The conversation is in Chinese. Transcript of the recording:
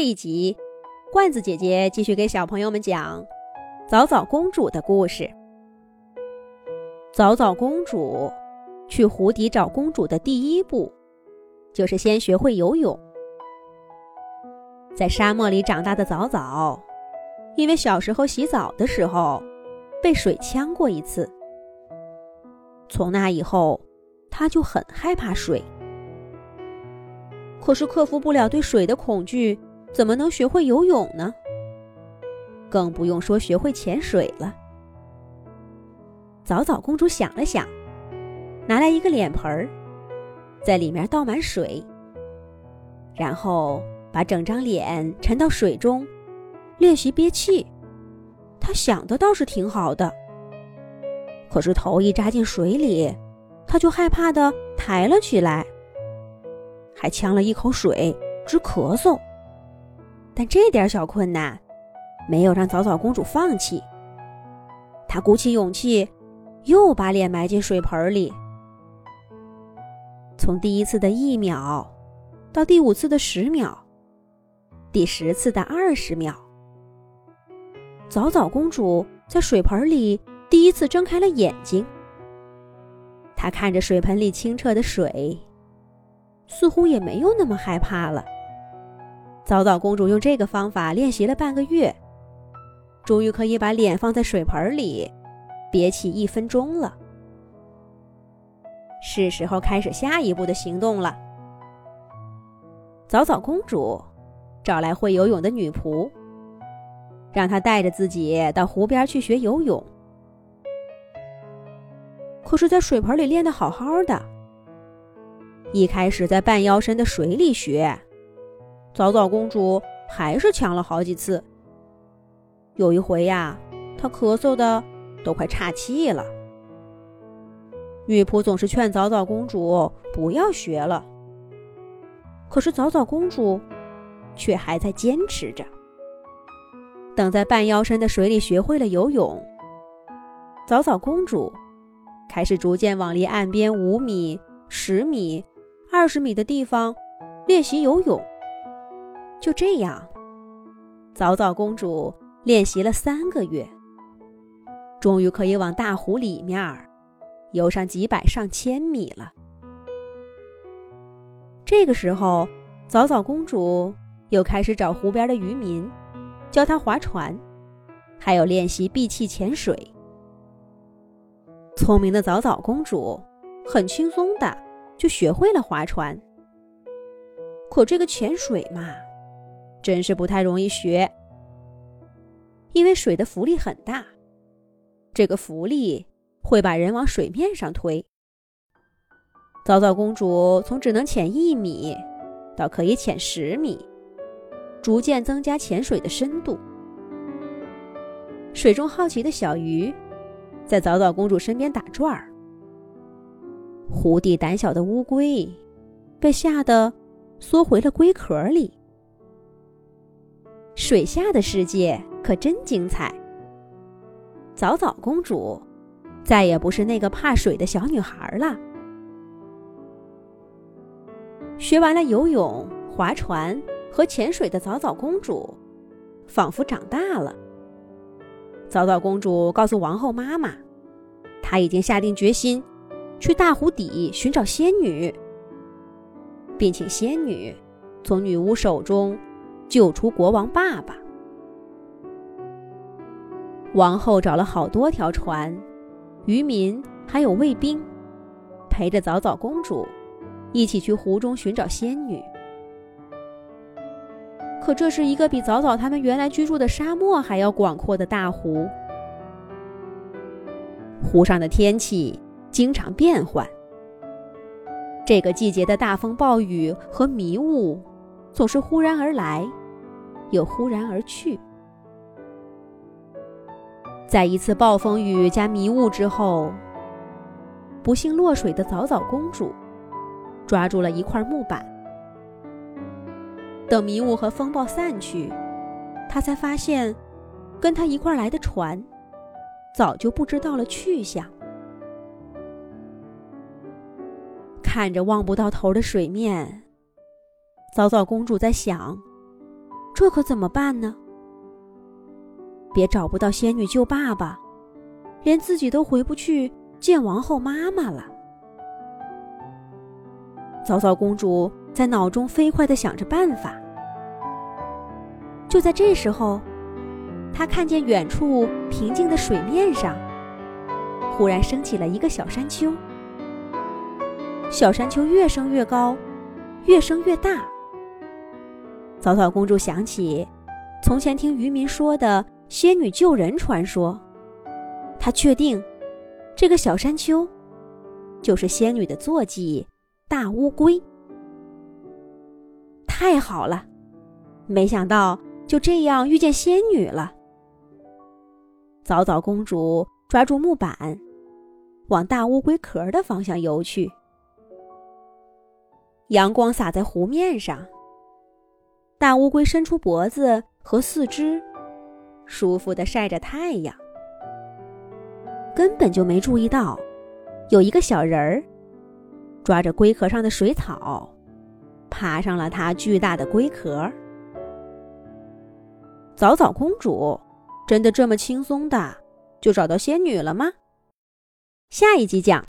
这一集，罐子姐姐继续给小朋友们讲早早公主的故事。早早公主去湖底找公主的第一步，就是先学会游泳。在沙漠里长大的早早，因为小时候洗澡的时候被水呛过一次，从那以后，她就很害怕水。可是克服不了对水的恐惧。怎么能学会游泳呢？更不用说学会潜水了。早早公主想了想，拿来一个脸盆儿，在里面倒满水，然后把整张脸沉到水中，练习憋气。她想的倒是挺好的，可是头一扎进水里，她就害怕的抬了起来，还呛了一口水，直咳嗽。但这点小困难，没有让早早公主放弃。她鼓起勇气，又把脸埋进水盆里。从第一次的一秒，到第五次的十秒，第十次的二十秒，早早公主在水盆里第一次睁开了眼睛。她看着水盆里清澈的水，似乎也没有那么害怕了。早早公主用这个方法练习了半个月，终于可以把脸放在水盆里，憋气一分钟了。是时候开始下一步的行动了。早早公主找来会游泳的女仆，让她带着自己到湖边去学游泳。可是，在水盆里练得好好的，一开始在半腰深的水里学。早早公主还是呛了好几次。有一回呀，她咳嗽的都快岔气了。女仆总是劝早早公主不要学了，可是早早公主却还在坚持着。等在半腰深的水里学会了游泳，早早公主开始逐渐往离岸边五米、十米、二十米的地方练习游泳。就这样，早早公主练习了三个月，终于可以往大湖里面游上几百上千米了。这个时候，早早公主又开始找湖边的渔民，教他划船，还有练习闭气潜水。聪明的早早公主很轻松的就学会了划船，可这个潜水嘛。真是不太容易学，因为水的浮力很大，这个浮力会把人往水面上推。早早公主从只能潜一米，到可以潜十米，逐渐增加潜水的深度。水中好奇的小鱼在早早公主身边打转儿，湖底胆小的乌龟被吓得缩回了龟壳里。水下的世界可真精彩。早早公主再也不是那个怕水的小女孩了。学完了游泳、划船和潜水的早早公主，仿佛长大了。早早公主告诉王后妈妈，她已经下定决心去大湖底寻找仙女，并请仙女从女巫手中。救出国王爸爸。王后找了好多条船，渔民还有卫兵，陪着早早公主一起去湖中寻找仙女。可这是一个比早早他们原来居住的沙漠还要广阔的大湖，湖上的天气经常变换，这个季节的大风暴雨和迷雾总是忽然而来。又忽然而去。在一次暴风雨加迷雾之后，不幸落水的早早公主抓住了一块木板。等迷雾和风暴散去，她才发现，跟她一块来的船早就不知道了去向。看着望不到头的水面，早早公主在想。这可怎么办呢？别找不到仙女救爸爸，连自己都回不去见王后妈妈了。早早公主在脑中飞快的想着办法。就在这时候，她看见远处平静的水面上，忽然升起了一个小山丘。小山丘越升越高，越升越大。早早公主想起从前听渔民说的仙女救人传说，她确定这个小山丘就是仙女的坐骑大乌龟。太好了，没想到就这样遇见仙女了。早早公主抓住木板，往大乌龟壳的方向游去。阳光洒在湖面上。大乌龟伸出脖子和四肢，舒服的晒着太阳，根本就没注意到有一个小人儿抓着龟壳上的水草，爬上了它巨大的龟壳。早早公主真的这么轻松的就找到仙女了吗？下一集讲。